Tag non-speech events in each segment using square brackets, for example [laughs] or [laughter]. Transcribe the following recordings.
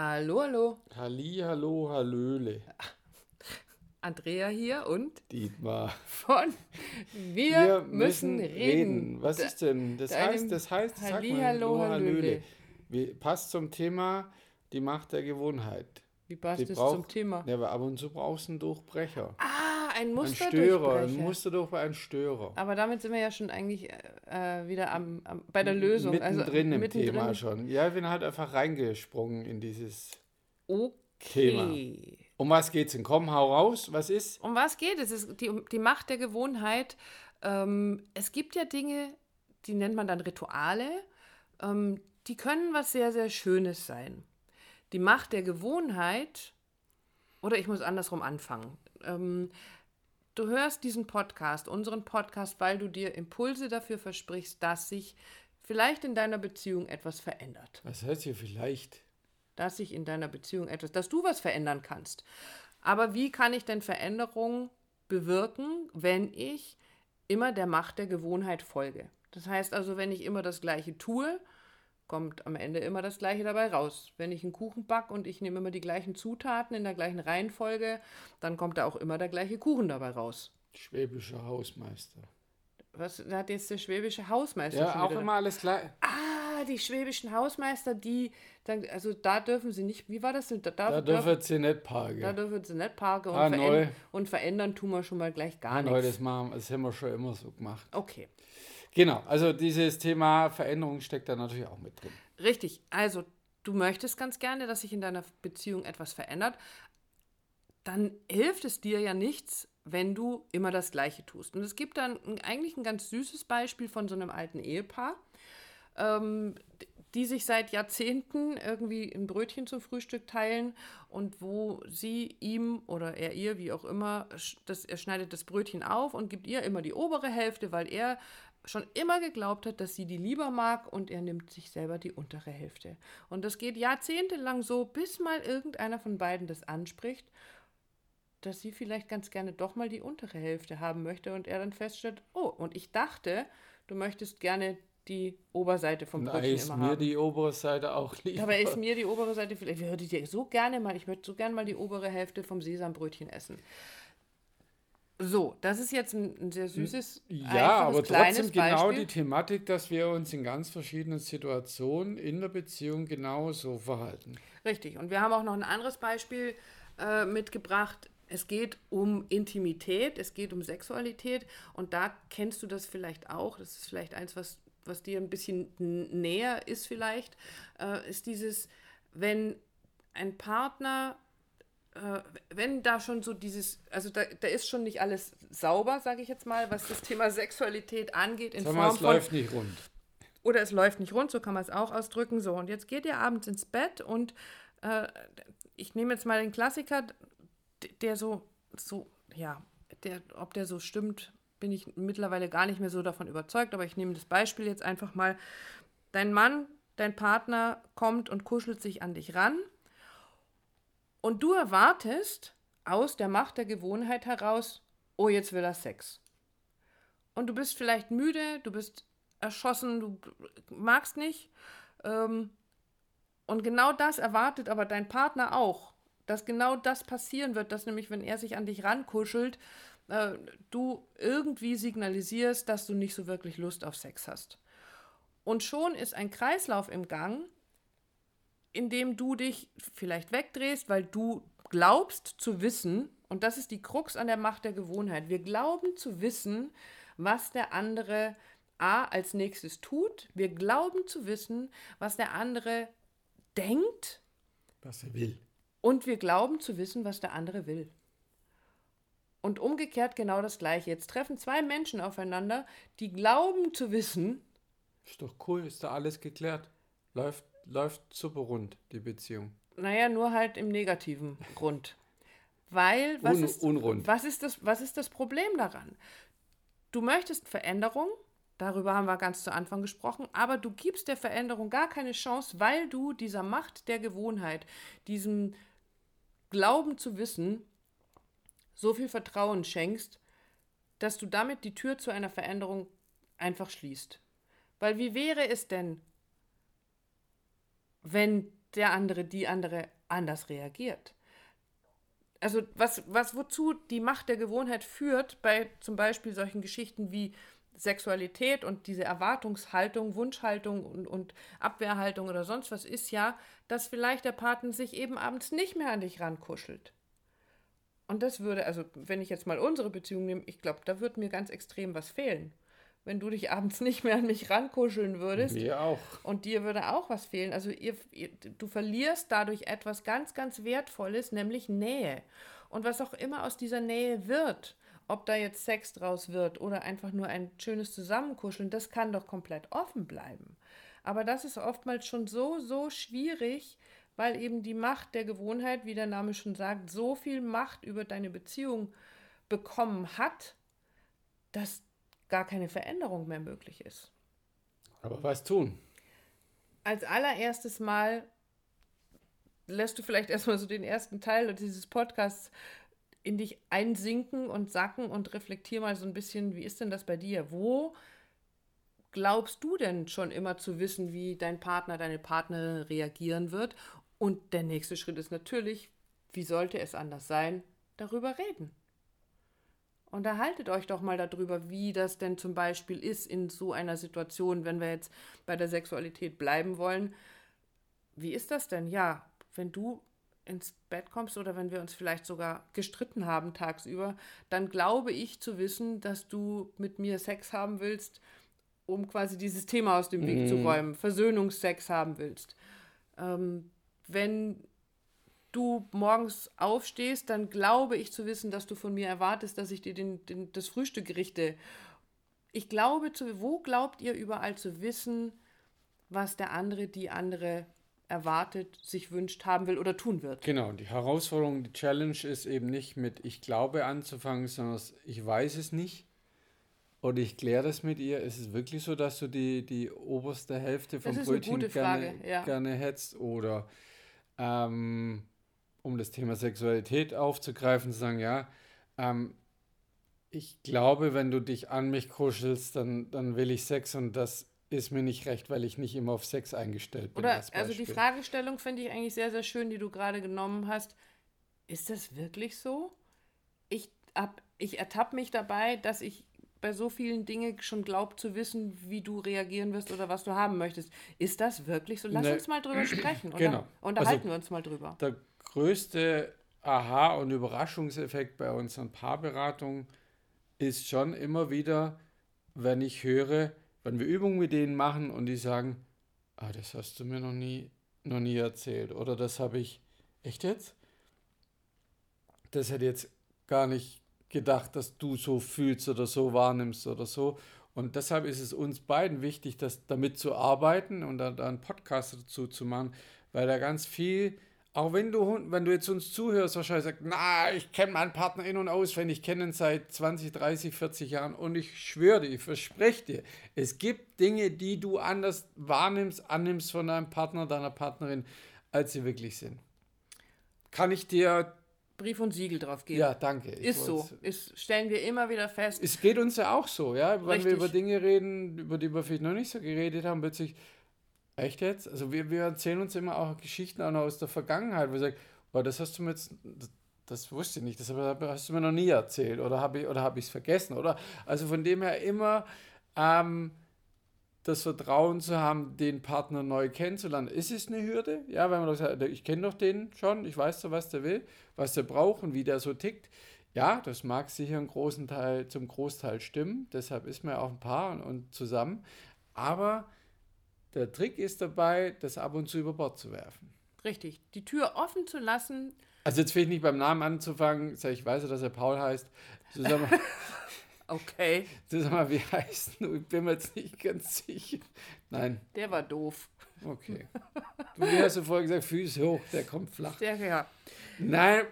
Hallo, hallo. Halli, hallo, hallöle. [laughs] Andrea hier und Dietmar. von Wir, müssen, reden. Was ist denn? Das deinem heißt, das heißt, sag Halli, mal, hallo, hallo, hallöle. Wie- Passt zum Thema die Macht der Gewohnheit. Wie passt Die es braucht- zum Thema? Ja, aber ab und zu brauchst du einen Durchbrecher. Ah, ein Ein Muster Störer, ein Musterdurchbrecher, ein Störer. Aber damit sind wir ja schon eigentlich äh, äh, wieder am, am, bei der Lösung. Mittendrin also, im mittendrin. Thema schon. Ja, ich bin halt einfach reingesprungen in dieses Okay. Thema. Um was geht's denn? Komm, hau raus. Was ist? Um was geht es? Es ist die, die Macht der Gewohnheit. Ähm, es gibt ja Dinge, die nennt man dann Rituale. Ähm, die können was sehr, sehr Schönes sein. Die Macht der Gewohnheit, oder ich muss andersrum anfangen. Ähm, du hörst diesen Podcast, unseren Podcast, weil du dir Impulse dafür versprichst, dass sich vielleicht in deiner Beziehung etwas verändert Was heißt hier vielleicht? dass sich in deiner Beziehung etwas, dass du was verändern kannst. Aber wie kann ich denn Veränderungen bewirken, wenn ich immer der Macht der Gewohnheit folge? Das heißt also, wenn ich immer das Gleiche tue, kommt am Ende immer das Gleiche dabei raus. Wenn ich einen Kuchen backe und ich nehme immer die gleichen Zutaten in der gleichen Reihenfolge, dann kommt da auch immer der gleiche Kuchen dabei raus. Schwäbischer Hausmeister. Was hat jetzt der schwäbische Hausmeister Ja, schon auch immer alles gleich. Ah, die schwäbischen Hausmeister, die, dann, also da dürfen sie nicht, wie war das denn? Da, Da dürfen sie nicht parken. Da dürfen sie nicht parken und, Ah, veränd neu. und verändern tun wir schon mal gleich gar Nein, nichts. das, machen, das haben wir schon immer so gemacht. Okay, Genau, also dieses Thema Veränderung steckt da natürlich auch mit drin. richtig. Also du möchtest ganz gerne, dass sich in deiner Beziehung etwas verändert. Dann hilft es dir ja nichts, wenn du immer das Gleiche tust. Und es gibt dann eigentlich ein ganz süßes Beispiel von so einem alten Ehepaar, ähm, die sich seit Jahrzehnten irgendwie ein Brötchen zum Frühstück teilen und wo sie ihm oder er ihr, wie auch immer, das, er schneidet das Brötchen auf und gibt ihr immer die obere Hälfte, weil er schon immer geglaubt hat, dass sie die lieber mag und er nimmt sich selber die untere Hälfte. Und das geht jahrzehntelang so, bis mal irgendeiner von beiden das anspricht, dass sie vielleicht ganz gerne doch mal die untere Hälfte haben möchte und er dann feststellt, oh, und ich dachte, du möchtest gerne die Oberseite vom Brötchen ist immer mir haben. die obere Seite auch lieber. Dabei ist mir die obere Seite vielleicht, ich würde dir so gerne mal, ich möchte so gerne mal die obere Hälfte vom Sesambrötchen essen. So, das ist jetzt ein, sehr süßes, ja, aber trotzdem genau Beispiel. die Thematik, dass wir uns in ganz verschiedenen Situationen in der Beziehung genauso verhalten. Richtig. Und wir haben auch noch ein anderes Beispiel äh, mitgebracht. Es geht um Intimität, es geht um Sexualität und da kennst du das vielleicht auch. Das ist vielleicht eins, was, was dir ein bisschen näher ist vielleicht, äh, ist dieses, wenn ein Partner, äh, wenn da schon so dieses, also da, da ist schon nicht alles sauber, sage ich jetzt mal, was das Thema Sexualität angeht, in Sag mal, Form es von läuft nicht rund. oder es läuft nicht rund, so kann man es auch ausdrücken. So, und jetzt geht ihr abends ins Bett und äh, ich nehme jetzt mal den Klassiker, der so, so, ja, der, ob der so stimmt, bin ich mittlerweile gar nicht mehr so davon überzeugt, aber ich nehme das Beispiel jetzt einfach mal. Dein Mann, dein Partner kommt und kuschelt sich an dich ran und du erwartest aus der Macht der Gewohnheit heraus, oh, jetzt will er Sex. Und du bist vielleicht müde, du bist erschossen, du magst nicht. Ähm, und genau das erwartet aber dein Partner auch, dass genau das passieren wird, dass nämlich, wenn er sich an dich rankuschelt, äh, du irgendwie signalisierst, dass du nicht so wirklich Lust auf Sex hast. Und schon ist ein Kreislauf im Gang, in dem du dich vielleicht wegdrehst, weil du glaubst zu wissen, und das ist die Krux an der Macht der Gewohnheit, wir glauben zu wissen, was der andere A als nächstes tut, wir glauben zu wissen, was der andere denkt Was er will. und wir glauben zu wissen, was der andere will. Und umgekehrt genau das Gleiche. Jetzt treffen zwei Menschen aufeinander, die glauben zu wissen, Ist doch cool, ist da alles geklärt. Läuft, läuft super rund, die Beziehung. naja, nur halt im negativen Grund. Weil, was, Un, ist, unrund. was, ist das, was ist das Problem daran? Du möchtest Veränderung, darüber haben wir ganz zu Anfang gesprochen, aber du gibst der Veränderung gar keine Chance, weil du dieser Macht der Gewohnheit, diesem Glauben zu wissen, so viel Vertrauen schenkst, dass du damit die Tür zu einer Veränderung einfach schließt. Weil wie wäre es denn, wenn der andere, die andere anders reagiert. Also was, was wozu die Macht der Gewohnheit führt, bei zum Beispiel solchen Geschichten wie Sexualität und diese Erwartungshaltung, Wunschhaltung und, und Abwehrhaltung oder sonst was ist ja, dass vielleicht der Partner sich eben abends nicht mehr an dich rankuschelt. Und das würde, also wenn ich jetzt mal unsere Beziehung nehme, ich glaube, da würde mir ganz extrem was fehlen. Wenn du dich abends nicht mehr an mich rankuscheln würdest. Mir auch. Und dir würde auch was fehlen. Also ihr, ihr, du verlierst dadurch etwas ganz, ganz Wertvolles, nämlich Nähe. Und was auch immer aus dieser Nähe wird, ob da jetzt Sex draus wird oder einfach nur ein schönes Zusammenkuscheln, das kann doch komplett offen bleiben. Aber das ist oftmals schon so, so schwierig, weil eben die Macht der Gewohnheit, wie der Name schon sagt, so viel Macht über deine Beziehung bekommen hat, dass gar keine Veränderung mehr möglich ist. Aber was tun? Als allererstes Mal lässt du vielleicht erstmal so den ersten Teil dieses Podcasts in dich einsinken und sacken und reflektier mal so ein bisschen, wie ist denn das bei dir? Wo glaubst du denn schon immer zu wissen, wie dein Partner, deine Partnerin reagieren wird? Und der nächste Schritt ist natürlich, wie sollte es anders sein, darüber reden. Unterhaltet euch doch mal darüber, wie das denn zum Beispiel ist in so einer Situation, wenn wir jetzt bei der Sexualität bleiben wollen. Wie ist das denn? Ja, wenn du ins Bett kommst oder wenn wir uns vielleicht sogar gestritten haben tagsüber, dann glaube ich zu wissen, dass du mit mir Sex haben willst, um quasi dieses Thema aus dem Weg mm. zu mhm. räumen, Versöhnungsex haben willst. Ähm, wenn du morgens aufstehst, dann glaube ich zu wissen, dass du von mir erwartest, dass ich dir den, den, das Frühstück richte. Ich glaube, zu, wo glaubt ihr überall zu wissen, was der andere, die andere erwartet, sich wünscht, haben will oder tun wird. Genau, die Herausforderung, die Challenge ist eben nicht mit ich glaube anzufangen, sondern ich weiß es nicht. Oder ich kläre das mit ihr. Ist es wirklich so, dass du die, die oberste Hälfte vom Brötchen gerne, ja. gerne hättest? Oder ähm, um das Thema Sexualität aufzugreifen, zu sagen, ja, ähm, ich glaube, wenn du dich an mich kuschelst, dann, dann will ich Sex und das ist mir nicht recht, weil ich nicht immer auf Sex eingestellt bin. Oder also die Fragestellung finde ich eigentlich sehr, sehr schön, die du gerade genommen hast. Ist das wirklich so? Ich, ich ertappe mich dabei, dass ich bei so vielen Dingen schon glaube zu wissen, wie du reagieren wirst oder was du haben möchtest. Ist das wirklich so? Lass ne. uns mal drüber sprechen. [clears throat] Oder? Genau. Unterhalten also, wir uns mal drüber. Der größte Aha- und Überraschungseffekt bei unseren Paarberatungen ist schon immer wieder, wenn ich höre, wenn wir Übungen mit denen machen und die sagen, ah, das hast du mir noch nie, noch nie erzählt oder das habe ich, echt jetzt? Das hätte jetzt gar nicht gedacht, dass du so fühlst oder so wahrnimmst oder so. Und deshalb ist es uns beiden wichtig, das damit zu arbeiten und dann einen Podcast dazu zu machen, weil da ganz viel auch wenn du, wenn du jetzt uns zuhörst, wahrscheinlich sagst, na, ich kenne meinen Partner in- und auswendig, ich kenne ihn seit 20, 30, 40 Jahren und ich schwöre dir, ich verspreche dir, es gibt Dinge, die du anders wahrnimmst, annimmst von deinem Partner, deiner Partnerin, als sie wirklich sind. Kann ich dir Brief und Siegel drauf geben. Ja, danke. ist so. Ist, stellen wir immer wieder fest. Es geht uns ja auch so, ja. Wenn Richtig. wir über Dinge reden, über die wir vielleicht noch nicht so geredet haben, plötzlich, Echt jetzt? Also wir, wir erzählen uns immer auch Geschichten auch noch aus der Vergangenheit, wo wir sagen, oh, das hast du mir jetzt, das, das wusste ich nicht, das hast du mir noch nie erzählt oder habe ich es vergessen, oder? Also von dem her immer ähm, das Vertrauen zu haben, den Partner neu kennenzulernen. Ist es eine Hürde? Ja, wenn man sagt, ich kenne doch den schon, ich weiß doch, was der will, was der braucht und wie der so tickt. Ja, das mag sicher einen großen Teil, zum Großteil stimmen, deshalb ist man ja auch ein Paar und, und zusammen. Aber der Trick ist dabei, das ab und zu über Bord zu werfen. Richtig, die Tür offen zu lassen. Also jetzt fehlt nicht beim Namen anzufangen, ich weiß ja, dass er Paul heißt. Mal, [laughs] okay. Sag mal, wie heißt du? Ich bin mir jetzt nicht ganz sicher. Nein. Der war doof. Okay. Du hast ja vorher gesagt, Füße hoch, der kommt flach. Der, ja. Nein,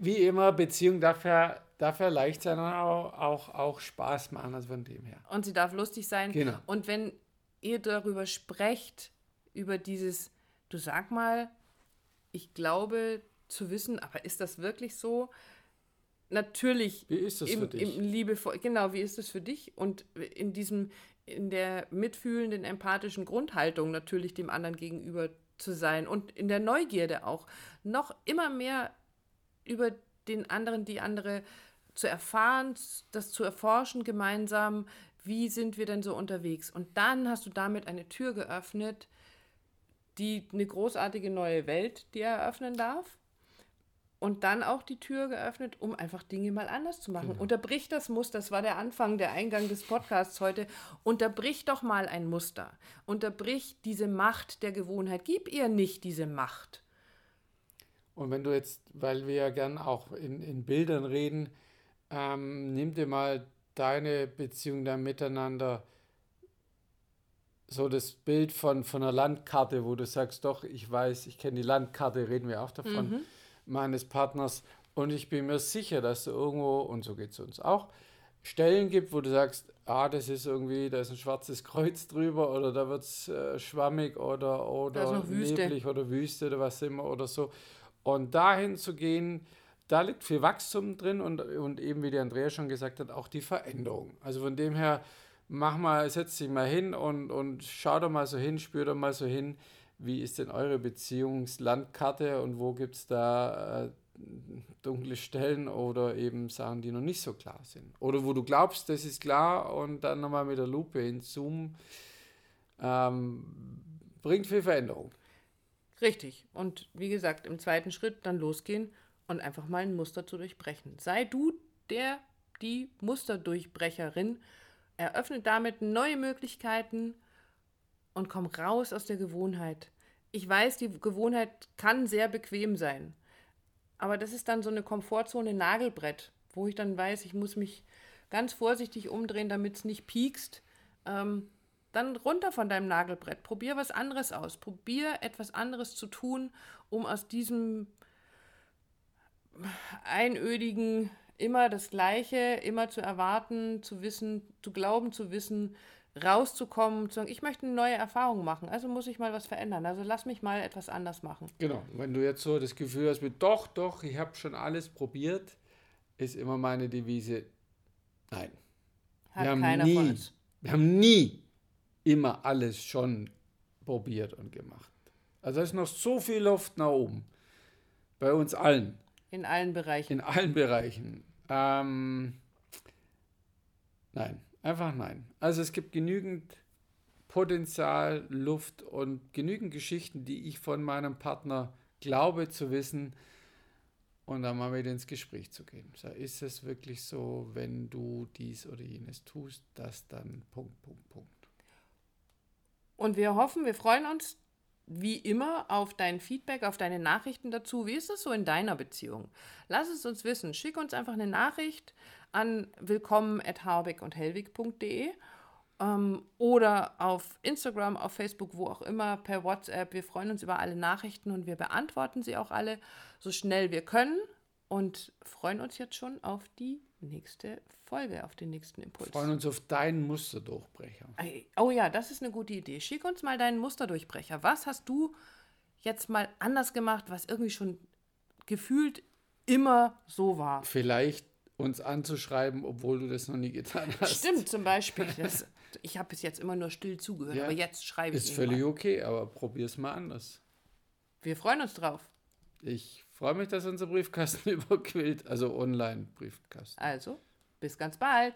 wie immer, Beziehung darf ja, darf ja leicht sein und auch, auch, auch Spaß machen, also von dem her. Und sie darf lustig sein. Genau. Und wenn ihr darüber sprecht, über dieses, du sag mal, ich glaube zu wissen, aber ist das wirklich so? Natürlich. Wie ist das im, für dich? Im liebevoll, genau, wie ist das für dich? Und in diesem, in der mitfühlenden, empathischen Grundhaltung natürlich dem anderen gegenüber zu sein und in der Neugierde auch noch immer mehr über den anderen, die andere zu erfahren, das zu erforschen gemeinsam, wie sind wir denn so unterwegs? Und dann hast du damit eine Tür geöffnet, die eine großartige neue Welt dir eröffnen darf. Und dann auch die Tür geöffnet, um einfach Dinge mal anders zu machen. Genau. Unterbrich das Muster, das war der Anfang, der Eingang des Podcasts heute. Unterbrich doch mal ein Muster. Unterbrich diese Macht der Gewohnheit. Gib ihr nicht diese Macht. Und wenn du jetzt, weil wir ja gern auch in, in Bildern reden, ähm, nimm dir mal deine Beziehung da miteinander so das Bild von, von einer Landkarte, wo du sagst, doch, ich weiß, ich kenne die Landkarte, reden wir auch davon, mhm. meines Partners. Und ich bin mir sicher, dass du irgendwo, und so geht es uns auch, Stellen gibt, wo du sagst, ah, das ist irgendwie, da ist ein schwarzes Kreuz drüber oder da wird es äh, schwammig oder, oder neblig oder Wüste oder was immer oder so. Und dahin zu gehen, da liegt viel Wachstum drin und, und eben, wie die Andrea schon gesagt hat, auch die Veränderung. Also von dem her, mach mal, setz dich mal hin und, und schau doch mal so hin, spür doch mal so hin, wie ist denn eure Beziehungslandkarte und wo gibt es da äh, dunkle Stellen oder eben Sachen, die noch nicht so klar sind. Oder wo du glaubst, das ist klar und dann nochmal mit der Lupe hinzoomen, ähm, bringt viel Veränderung. Richtig. Und wie gesagt, im zweiten Schritt dann losgehen und einfach mal ein Muster zu durchbrechen. Sei du der, die Musterdurchbrecherin, eröffne damit neue Möglichkeiten und komm raus aus der Gewohnheit. Ich weiß, die Gewohnheit kann sehr bequem sein, aber das ist dann so eine Komfortzone Nagelbrett, wo ich dann weiß, ich muss mich ganz vorsichtig umdrehen, damit es nicht piekst. Ähm, dann runter von deinem Nagelbrett. Probier was anderes aus. Probier etwas anderes zu tun, um aus diesem einödigen, immer das Gleiche, immer zu erwarten, zu wissen, zu glauben, zu wissen, rauszukommen, zu sagen, ich möchte eine neue Erfahrung machen, also muss ich mal was verändern, also lass mich mal etwas anders machen. Genau, wenn du jetzt so das Gefühl hast, mit doch, doch, ich habe schon alles probiert, ist immer meine Devise, nein. Hat wir keiner nie, von uns. Wir haben nie immer alles schon probiert und gemacht. Also da ist noch so viel Luft nach oben. Bei uns allen. In allen Bereichen. In allen Bereichen. Ähm, nein, einfach nein. Also es gibt genügend Potenzial, Luft und genügend Geschichten, die ich von meinem Partner glaube zu wissen und dann mal wieder ins Gespräch zu gehen. So, ist es wirklich so, wenn du dies oder jenes tust, dass dann Punkt, Punkt, Punkt. Und wir hoffen, wir freuen uns wie immer auf dein Feedback, auf deine Nachrichten dazu. Wie ist es so in deiner Beziehung? Lass es uns wissen. Schick uns einfach eine Nachricht an willkommen.harbeck-und-hellwig.de ähm, oder auf Instagram, auf Facebook, wo auch immer, per WhatsApp. Wir freuen uns über alle Nachrichten und wir beantworten sie auch alle so schnell wir können und freuen uns jetzt schon auf die nächste Folge, auf den nächsten Impuls. Freuen uns auf deinen Musterdurchbrecher. Oh ja, das ist eine gute Idee. Schick uns mal deinen Musterdurchbrecher. Was hast du jetzt mal anders gemacht, was irgendwie schon gefühlt immer so war? Vielleicht uns anzuschreiben, obwohl du das noch nie getan hast. Stimmt, zum Beispiel. [laughs] Das, ich habe bis jetzt immer nur still zugehört, ja, aber jetzt schreibe ich Ist völlig mal. okay, aber probier es mal anders. Wir freuen uns drauf. Ich freue mich, dass unser Briefkasten [laughs] überquillt, also Online-Briefkasten. Also, bis ganz bald.